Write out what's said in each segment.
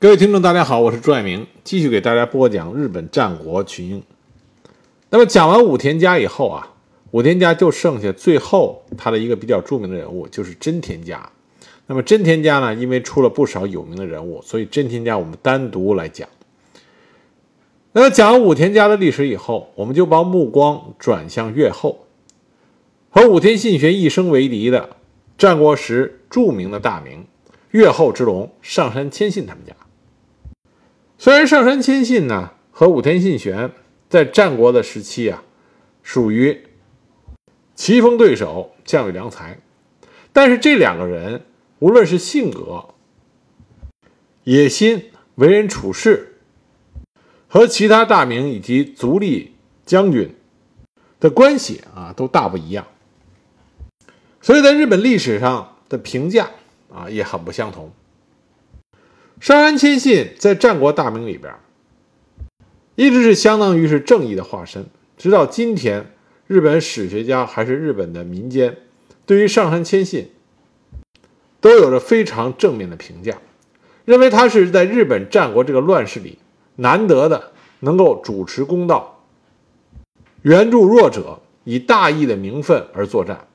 各位听众，大家好，我是朱爱明，继续给大家播讲日本战国群英。那么讲完武田家以后啊，武田家就剩下最后他的一个比较著名的人物，就是真田家。那么真田家呢，因为出了不少有名的人物，所以真田家我们单独来讲。那么讲完武田家的历史以后，我们就把目光转向越后，和武田信玄一生为敌的战国时著名的大名越后之龙上杉谦信他们家。虽然上杉谦信呢和武田信玄在战国的时期啊，属于棋逢对手、将遇良才，但是这两个人无论是性格、野心、为人处事，和其他大名以及足利将军的关系啊，都大不一样，所以在日本历史上的评价啊也很不相同。上杉谦信在战国大名里边，一直是相当于是正义的化身。直到今天，日本史学家还是日本的民间，对于上杉谦信都有着非常正面的评价，认为他是在日本战国这个乱世里难得的能够主持公道、援助弱者、以大义的名分而作战。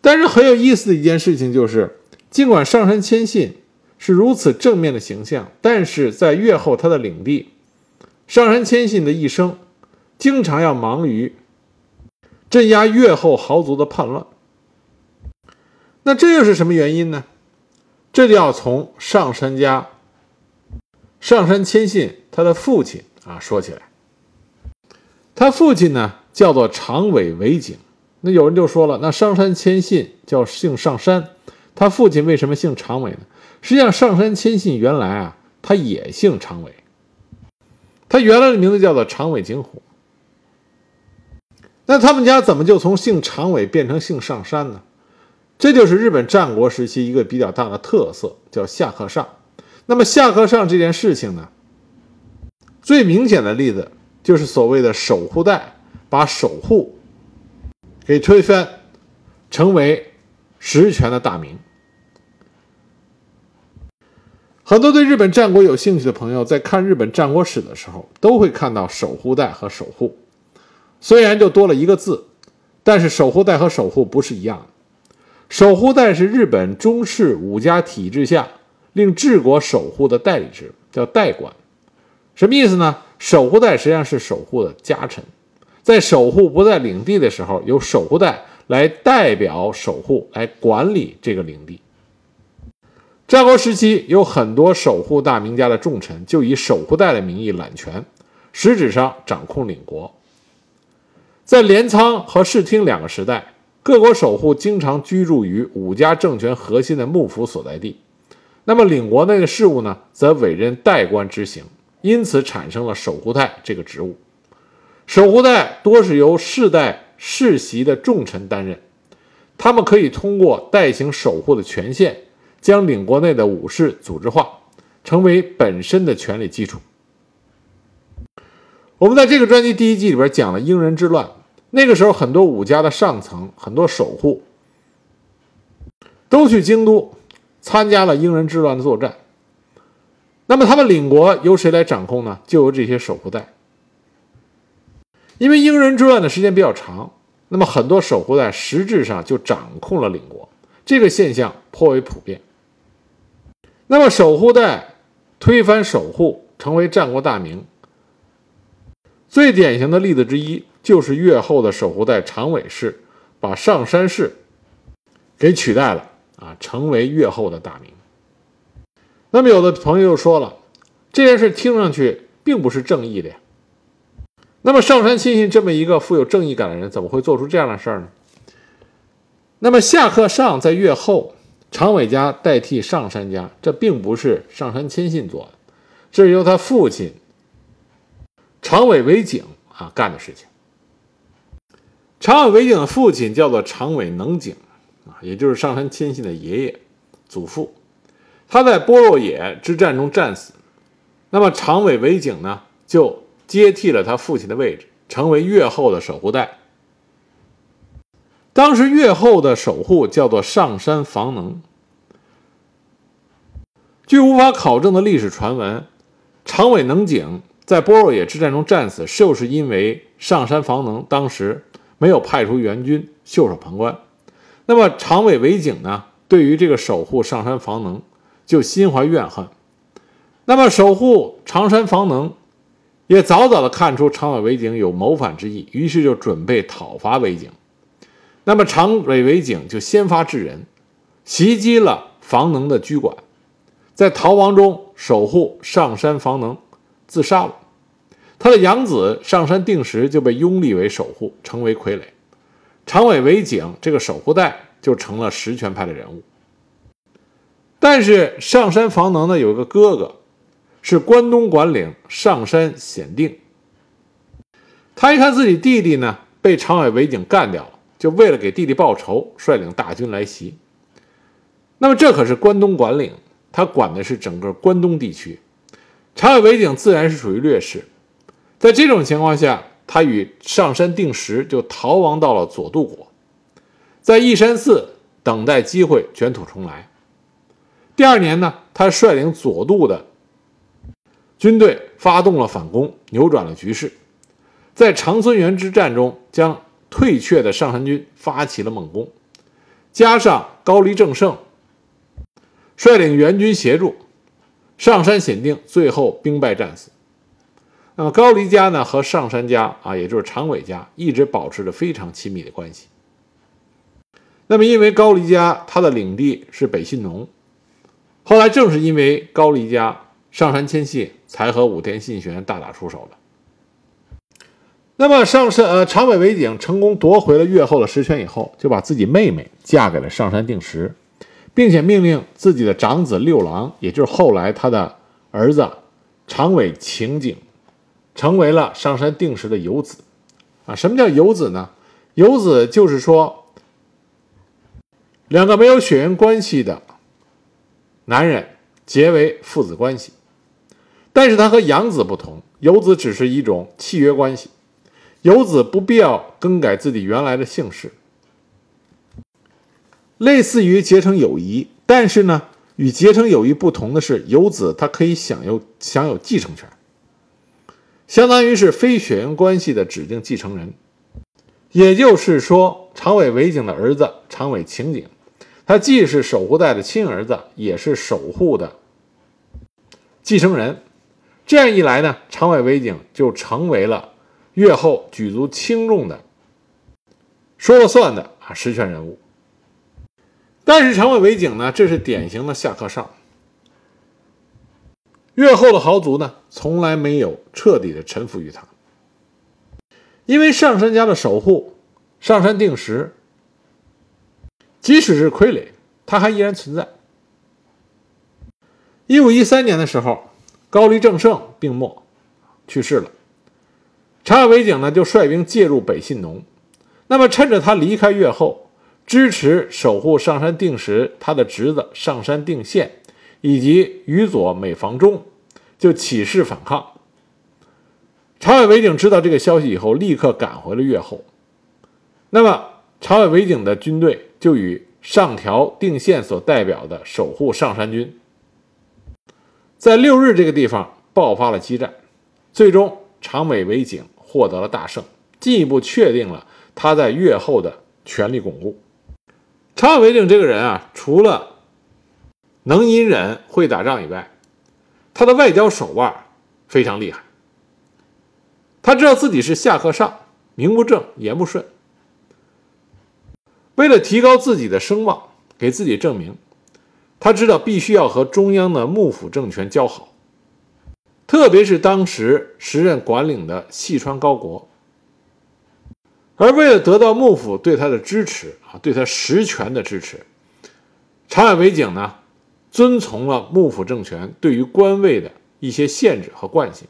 但是很有意思的一件事情就是，尽管上杉谦信。是如此正面的形象，但是在越后他的领地上杉谦信的一生，经常要忙于镇压越后豪族的叛乱。那这又是什么原因呢？这就要从上杉家上杉谦信他的父亲啊说起来。他父亲呢叫做长尾为景。那有人就说了，那上杉谦信叫姓上杉，他父亲为什么姓长尾呢？实际上，上杉谦信原来啊，他也姓长尾，他原来的名字叫做长尾景虎。那他们家怎么就从姓长尾变成姓上杉呢？这就是日本战国时期一个比较大的特色，叫下克上。那么下克上这件事情呢，最明显的例子就是所谓的守护代把守护给推翻，成为实权的大名。很多对日本战国有兴趣的朋友，在看日本战国史的时候，都会看到守护代和守护，虽然就多了一个字，但是守护代和守护不是一样的。守护代是日本中式武家体制下令治国守护的代理制，叫代管。什么意思呢？守护代实际上是守护的家臣，在守护不在领地的时候，由守护代来代表守护来管理这个领地。战国时期有很多守护大名家的重臣就以守护代的名义揽权，实质上掌控领国。在镰仓和室町两个时代，各国守护经常居住于武家政权核心的幕府所在地，那么领国内的事务呢，则委任代官执行，因此产生了守护代这个职务。守护代多是由世代世袭的重臣担任，他们可以通过代行守护的权限。将领国内的武士组织化，成为本身的权力基础。我们在这个专辑第一季里边讲了英人之乱，那个时候很多武家的上层、很多守护都去京都参加了英人之乱的作战。那么他们领国由谁来掌控呢？就由这些守护代。因为英人之乱的时间比较长，那么很多守护代实质上就掌控了领国，这个现象颇为普遍。那么，守护代推翻守护，成为战国大名。最典型的例子之一，就是越后的守护代长尾氏把上山氏给取代了啊，成为越后的大名。那么，有的朋友又说了，这件事听上去并不是正义的呀。那么，上杉谦信这么一个富有正义感的人，怎么会做出这样的事儿呢？那么，下克上在越后。长尾家代替上杉家，这并不是上杉谦信做的，这是由他父亲长尾为景啊干的事情。长尾为景的父亲叫做长尾能景啊，也就是上杉谦信的爷爷、祖父。他在波洛野之战中战死，那么长尾为景呢，就接替了他父亲的位置，成为越后的守护代。当时越后的守护叫做上山房能，据无法考证的历史传闻，长尾能景在波若野之战中战死，就是因为上山房能当时没有派出援军袖手旁观。那么长尾为景呢，对于这个守护上山房能就心怀怨恨。那么守护长山房能也早早的看出长尾为景有谋反之意，于是就准备讨伐为景。那么长尾为景就先发制人，袭击了房能的居馆。在逃亡中守护上山房能自杀了，他的养子上山定时就被拥立为守护，成为傀儡。长尾为景这个守护代就成了实权派的人物。但是上山房能呢有个哥哥，是关东管领上山显定。他一看自己弟弟呢被长尾为景干掉了，就为了给弟弟报仇，率领大军来袭。那么这可是关东管领。他管的是整个关东地区，长尾为景自然是属于劣势。在这种情况下，他与上山定时就逃亡到了佐渡国，在义山寺等待机会卷土重来。第二年呢，他率领佐渡的军队发动了反攻，扭转了局势，在长孙原之战中将退却的上杉军发起了猛攻，加上高丽正胜。率领援军协助上杉显定，最后兵败战死。那么高丽家呢和上杉家啊，也就是长尾家，一直保持着非常亲密的关系。那么因为高丽家他的领地是北信农，后来正是因为高丽家上山迁徙，才和武田信玄大打出手的。那么上山呃长尾为景成功夺回了越后的实权以后，就把自己妹妹嫁给了上山定时。并且命令自己的长子六郎，也就是后来他的儿子长尾晴景，成为了上山定时的游子。啊，什么叫游子呢？游子就是说，两个没有血缘关系的男人结为父子关系，但是他和养子不同，游子只是一种契约关系，游子不必要更改自己原来的姓氏。类似于结成友谊，但是呢，与结成友谊不同的是，游子他可以享有享有继承权，相当于是非血缘关系的指定继承人。也就是说，长尾为景的儿子长尾晴景，他既是守护带的亲儿子，也是守护的继承人。这样一来呢，长尾为景就成为了越后举足轻重的、说了算的啊实权人物。但是长尾为景呢，这是典型的下克上。越后的豪族呢，从来没有彻底的臣服于他，因为上山家的守护，上山定时，即使是傀儡，他还依然存在。一五一三年的时候，高丽正胜病没，去世了。长尾为景呢，就率兵介入北信农，那么趁着他离开越后。支持守护上山定时，他的侄子上山定宪以及宇佐美房中就起事反抗。长尾为景知道这个消息以后，立刻赶回了越后。那么，长尾为景的军队就与上条定宪所代表的守护上山军，在六日这个地方爆发了激战，最终长尾为景获得了大胜，进一步确定了他在越后的权力巩固。长尾为景这个人啊，除了能隐忍、会打仗以外，他的外交手腕非常厉害。他知道自己是下克上，名不正言不顺。为了提高自己的声望，给自己证明，他知道必须要和中央的幕府政权交好，特别是当时时任管领的细川高国。而为了得到幕府对他的支持啊，对他实权的支持，长尾为景呢，遵从了幕府政权对于官位的一些限制和惯性，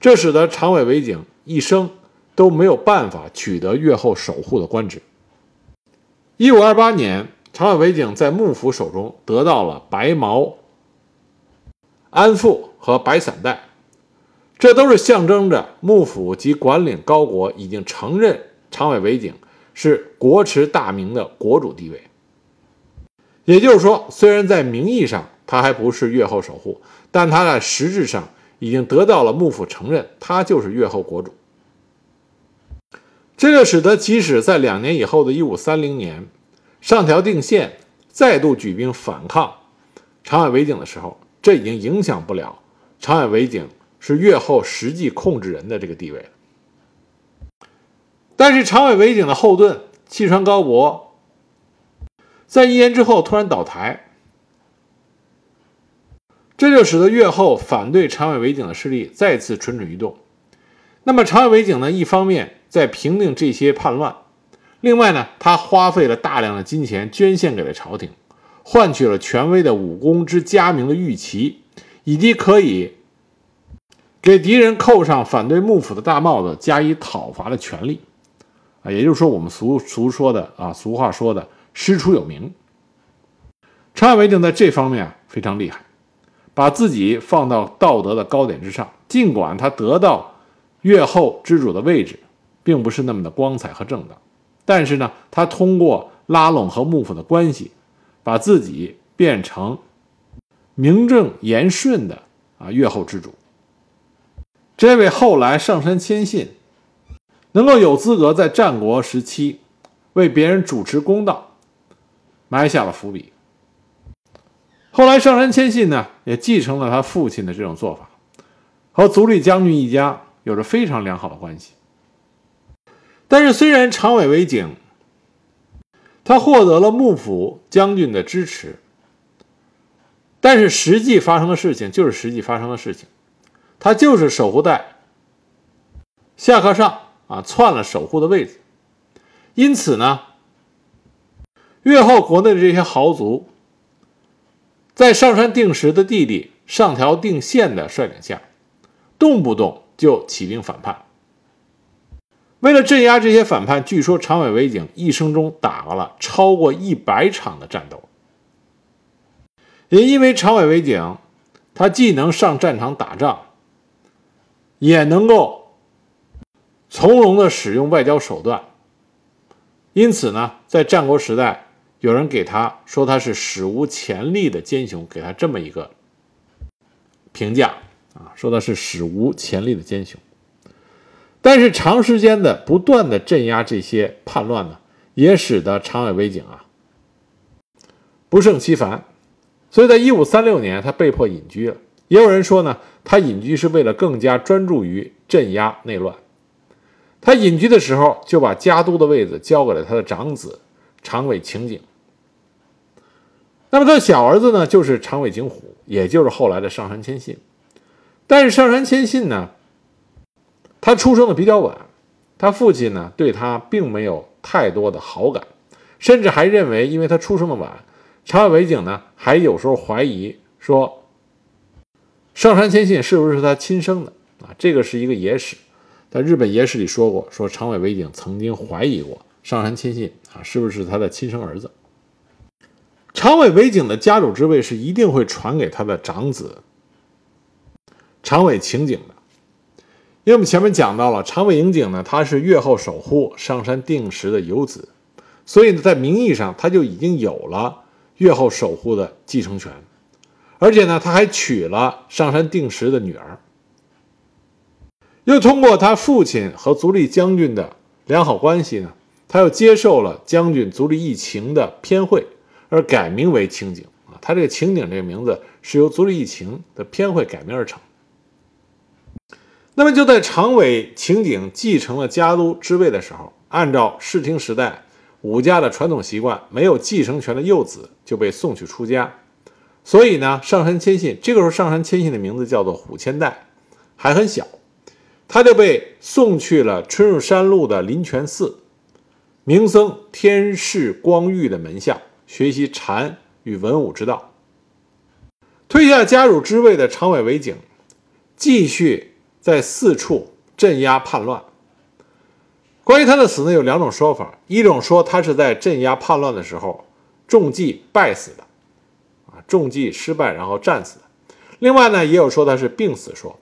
这使得长尾为景一生都没有办法取得越后守护的官职。一五二八年，长尾为景在幕府手中得到了白毛安富和白伞带，这都是象征着幕府及管领高国已经承认。长尾为景是国持大名的国主地位，也就是说，虽然在名义上他还不是越后守护，但他在实质上已经得到了幕府承认，他就是越后国主。这就使得，即使在两年以后的1530年，上条定县再度举兵反抗长尾维景的时候，这已经影响不了长尾维景是越后实际控制人的这个地位。但是长尾维景的后盾细川高博，在一年之后突然倒台，这就使得越后反对长尾维景的势力再次蠢蠢欲动。那么长尾维景呢，一方面，在平定这些叛乱，另外呢，他花费了大量的金钱捐献给了朝廷，换取了权威的武功之佳名的玉旗，以及可以给敌人扣上反对幕府的大帽子加以讨伐的权利，啊，也就是说我们俗俗说的啊，俗话说的师出有名。长尾维景在这方面啊非常厉害，把自己放到道德的高点之上，尽管他得到越后之主的位置。并不是那么的光彩和正当，但是呢，他通过拉拢和幕府的关系，把自己变成名正言顺的啊越后之主。这位后来上山谦信能够有资格在战国时期为别人主持公道，埋下了伏笔。后来上山谦信呢，也继承了他父亲的这种做法，和足利将军一家有着非常良好的关系。但是，虽然长尾为景，他获得了幕府将军的支持，但是实际发生的事情就是实际发生的事情，他就是守护带下课上啊篡了守护的位置，因此呢，越后国内的这些豪族，在上山定时的弟弟上条定县的率领下，动不动就起兵反叛。为了镇压这些反叛，据说长尾维景一生中打了超过一百场的战斗。也因为长尾维景，他既能上战场打仗，也能够从容的使用外交手段。因此呢，在战国时代，有人给他说他是史无前例的奸雄，给他这么一个评价啊，说他是史无前例的奸雄。但是长时间的不断的镇压这些叛乱呢，也使得长尾维景啊不胜其烦，所以在一五三六年他被迫隐居了。也有人说呢，他隐居是为了更加专注于镇压内乱。他隐居的时候就把家督的位子交给了他的长子长尾晴景。那么他的小儿子呢，就是长尾景虎，也就是后来的上杉谦信。但是上杉谦信呢？他出生的比较晚，他父亲呢对他并没有太多的好感，甚至还认为，因为他出生的晚，长尾尾景呢还有时候怀疑说，上杉谦信是不是他亲生的啊？这个是一个野史，在日本野史里说过，说长尾尾景曾经怀疑过上杉谦信啊是不是他的亲生儿子。长尾尾景的家主之位是一定会传给他的长子长尾晴景的。因为我们前面讲到了长尾影景呢，他是越后守护上山定时的游子，所以呢，在名义上他就已经有了越后守护的继承权，而且呢，他还娶了上山定时的女儿，又通过他父亲和足利将军的良好关系呢，他又接受了将军足利义晴的偏会，而改名为清景。啊，他这个清景这个名字是由足利义晴的偏会改名而成。那么就在长尾晴景继承了家督之位的时候，按照室町时代武家的传统习惯，没有继承权的幼子就被送去出家。所以呢，上杉谦信这个时候，上杉谦信的名字叫做虎千代，还很小，他就被送去了春日山路的林泉寺，名僧天士光裕的门下学习禅与文武之道。退下家主之位的长尾为景，继续。在四处镇压叛乱。关于他的死呢，有两种说法：一种说他是在镇压叛乱的时候中计败死的，啊，中计失败然后战死的；另外呢，也有说他是病死说。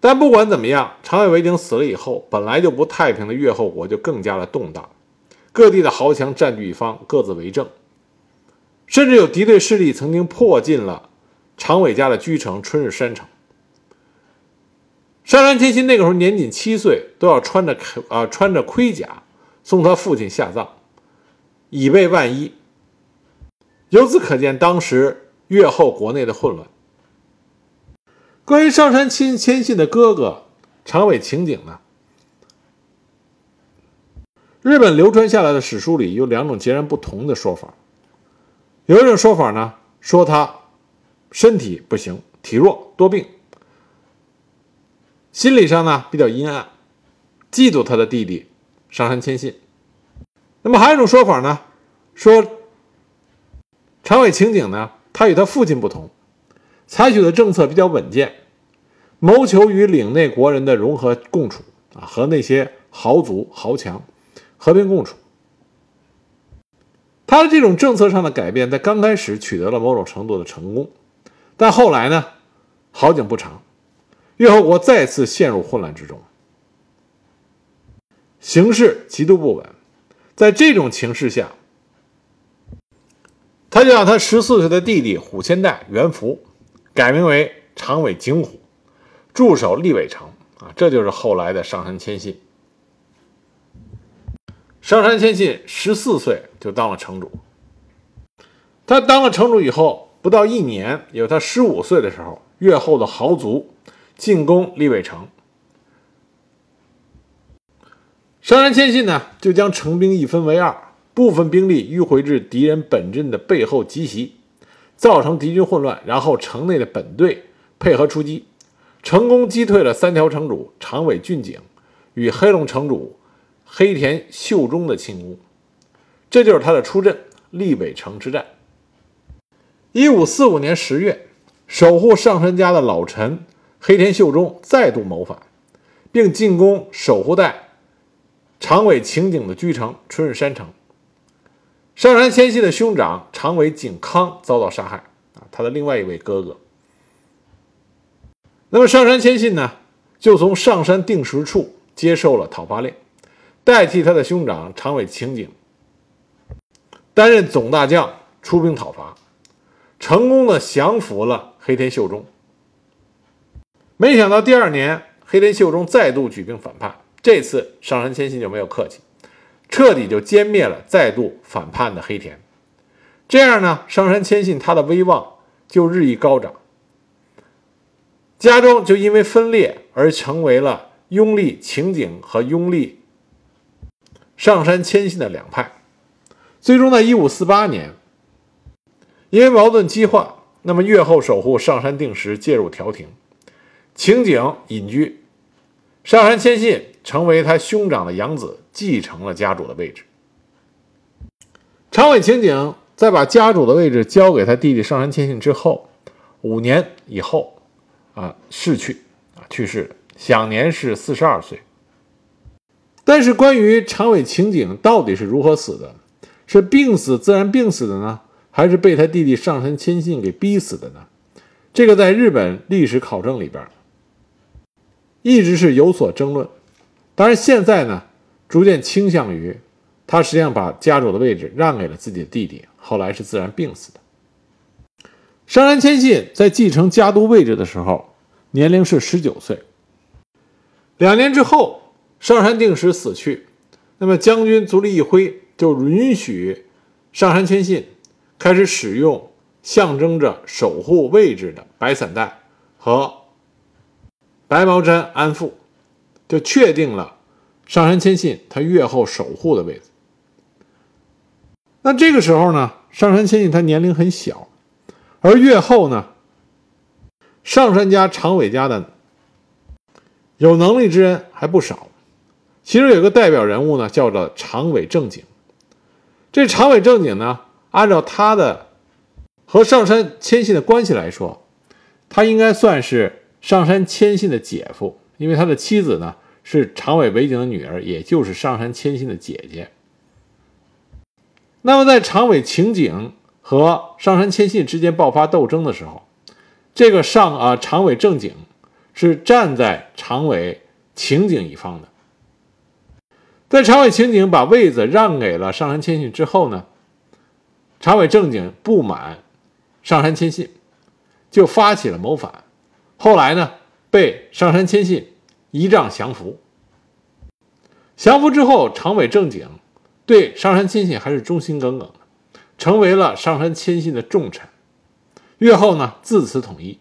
但不管怎么样，长尾维景死了以后，本来就不太平的越后国就更加的动荡，各地的豪强占据一方，各自为政，甚至有敌对势力曾经迫近了长尾家的居城春日山城。上杉谦信那个时候年仅七岁，都要穿着啊穿着盔甲送他父亲下葬，以备万一。由此可见，当时越后国内的混乱。关于上杉谦谦信的哥哥长尾晴景呢？日本流传下来的史书里有两种截然不同的说法。有一种说法呢，说他身体不行，体弱多病，心理上呢比较阴暗，嫉妒他的弟弟上杉谦信。那么还有一种说法呢，说长尾晴景呢，他与他父亲不同，采取的政策比较稳健，谋求与领内国人的融合共处啊，和那些豪族豪强。和平共处，他的这种政策上的改变，在刚开始取得了某种程度的成功，但后来呢，好景不长，越后国再次陷入混乱之中，形势极度不稳。在这种情势下，他就让他十四岁的弟弟虎千代元福改名为长尾景虎，驻守立尾城啊，这就是后来的上杉谦信。上杉谦信十四岁就当了城主。他当了城主以后，不到一年，有他十五岁的时候，越后的豪族进攻立尾城。上杉谦信呢，就将城兵一分为二，部分兵力迂回至敌人本阵的背后集袭，造成敌军混乱，然后城内的本队配合出击，成功击退了三条城主长尾俊景与黑龙城主。黑田秀忠的进攻，这就是他的出阵立尾城之战。一五四五年十月，守护上杉家的老臣黑田秀忠再度谋反，并进攻守护代长尾晴景的居城春日山城。上杉谦信的兄长长尾景康遭到杀害啊，他的另外一位哥哥。那么上杉谦信呢，就从上山定时处接受了讨伐令。代替他的兄长长尾晴景担任总大将，出兵讨伐，成功的降服了黑田秀忠。没想到第二年，黑田秀忠再度举兵反叛，这次上杉谦信就没有客气，彻底就歼灭了再度反叛的黑田。这样呢，上杉谦信他的威望就日益高涨，家中就因为分裂而成为了拥立晴景和拥立。上杉谦信的两派，最终在一五四八年，因为矛盾激化，那么越后守护上杉定时介入调停，情景隐居，上杉谦信成为他兄长的养子，继承了家主的位置。长尾情景在把家主的位置交给他弟弟上杉谦信之后，五年以后，啊逝去，啊去世，享年是四十二岁。但是，关于长尾晴景到底是如何死的，是病死自然病死的呢，还是被他弟弟上杉谦信给逼死的呢？这个在日本历史考证里边一直是有所争论。当然，现在呢，逐渐倾向于他实际上把家主的位置让给了自己的弟弟，后来是自然病死的。上杉谦信在继承家督位置的时候，年龄是十九岁。两年之后。上山定时死去，那么将军足利义辉就允许上山谦信开始使用象征着守护位置的白伞带和白毛毡安富，就确定了上山谦信他越后守护的位置。那这个时候呢，上山谦信他年龄很小，而越后呢，上山家长尾家的有能力之人还不少。其中有个代表人物呢，叫做长尾正景。这长尾正景呢，按照他的和上山谦信的关系来说，他应该算是上山谦信的姐夫，因为他的妻子呢是长尾尾景的女儿，也就是上山谦信的姐姐。那么在长尾晴景和上山谦信之间爆发斗争的时候，这个上啊长尾正景是站在长尾晴景一方的。在长尾晴景把位子让给了上杉谦信之后呢，长尾正景不满上杉谦信，就发起了谋反。后来呢，被上杉谦信一仗降服。降服之后，长尾正景对上杉谦信还是忠心耿耿的，成为了上杉谦信的重臣。越后呢，自此统一。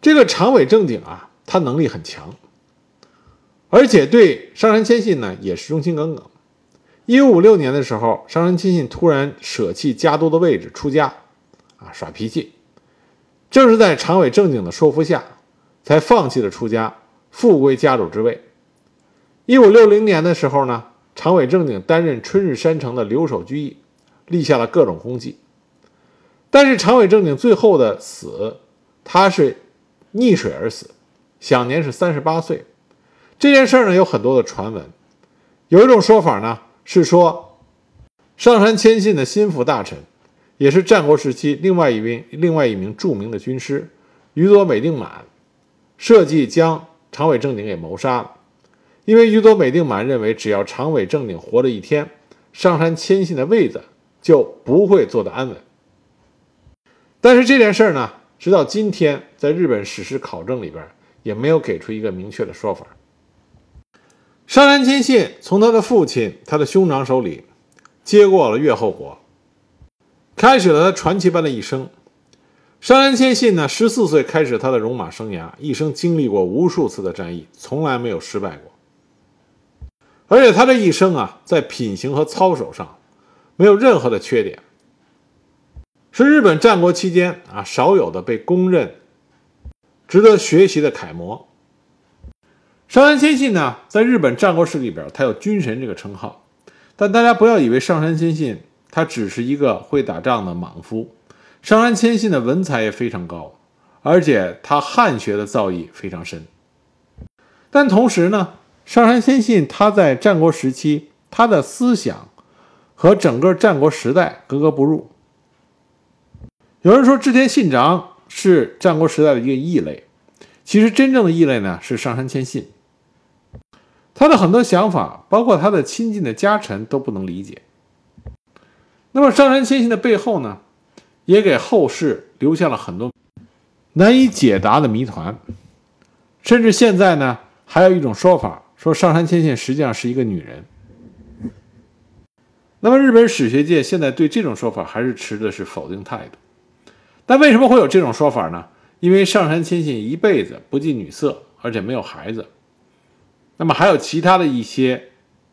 这个长尾正景啊，他能力很强。而且对上杉谦信呢也是忠心耿耿。一五五六年的时候，上杉谦信突然舍弃家督的位置出家，啊耍脾气。正是在长尾正景的说服下，才放弃了出家，复归家主之位。一五六零年的时候呢，长尾正景担任春日山城的留守居役，立下了各种功绩。但是长尾正景最后的死，他是溺水而死，享年是三十八岁。这件事呢有很多的传闻，有一种说法呢是说，上杉谦信的心腹大臣，也是战国时期另外一名另外一名著名的军师宇佐美定满，设计将长尾正景给谋杀了，因为宇佐美定满认为只要长尾正景活了一天，上杉谦信的位子就不会坐得安稳。但是这件事呢，直到今天在日本史实考证里边也没有给出一个明确的说法。上杉谦信从他的父亲、他的兄长手里接过了越后国，开始了他传奇般的一生。上杉谦信呢，十四岁开始他的戎马生涯，一生经历过无数次的战役，从来没有失败过。而且他这一生啊，在品行和操守上没有任何的缺点，是日本战国期间啊少有的被公认值得学习的楷模。上杉谦信呢，在日本战国史里边，他有军神这个称号，但大家不要以为上杉谦信他只是一个会打仗的莽夫。上杉谦信的文采也非常高，而且他汉学的造诣非常深。但同时呢，上杉谦信他在战国时期，他的思想和整个战国时代格格不入。有人说织田信长是战国时代的一个异类，其实真正的异类呢是上杉谦信。他的很多想法，包括他的亲近的家臣都不能理解。那么上杉谦信的背后呢，也给后世留下了很多难以解答的谜团。甚至现在呢，还有一种说法，说上杉谦信实际上是一个女人。那么日本史学界现在对这种说法还是持的是否定态度。但为什么会有这种说法呢？因为上杉谦信一辈子不近女色，而且没有孩子。那么还有其他的一些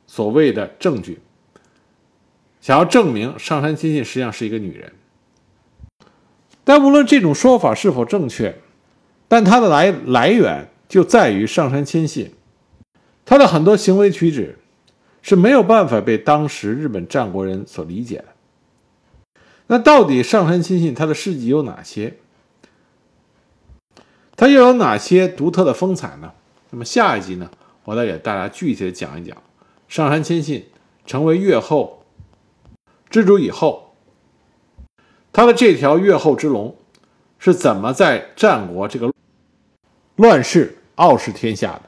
所谓的证据，想要证明上杉亲信实际上是一个女人。但无论这种说法是否正确，但它的来来源就在于上杉亲信，他的很多行为举止是没有办法被当时日本战国人所理解的。那到底上杉亲信他的事迹有哪些？他又有哪些独特的风采呢？那么下一集呢？我再给大家具体的讲一讲，上杉谦信成为越后之主以后，他的这条越后之龙是怎么在战国这个乱世傲视天下的。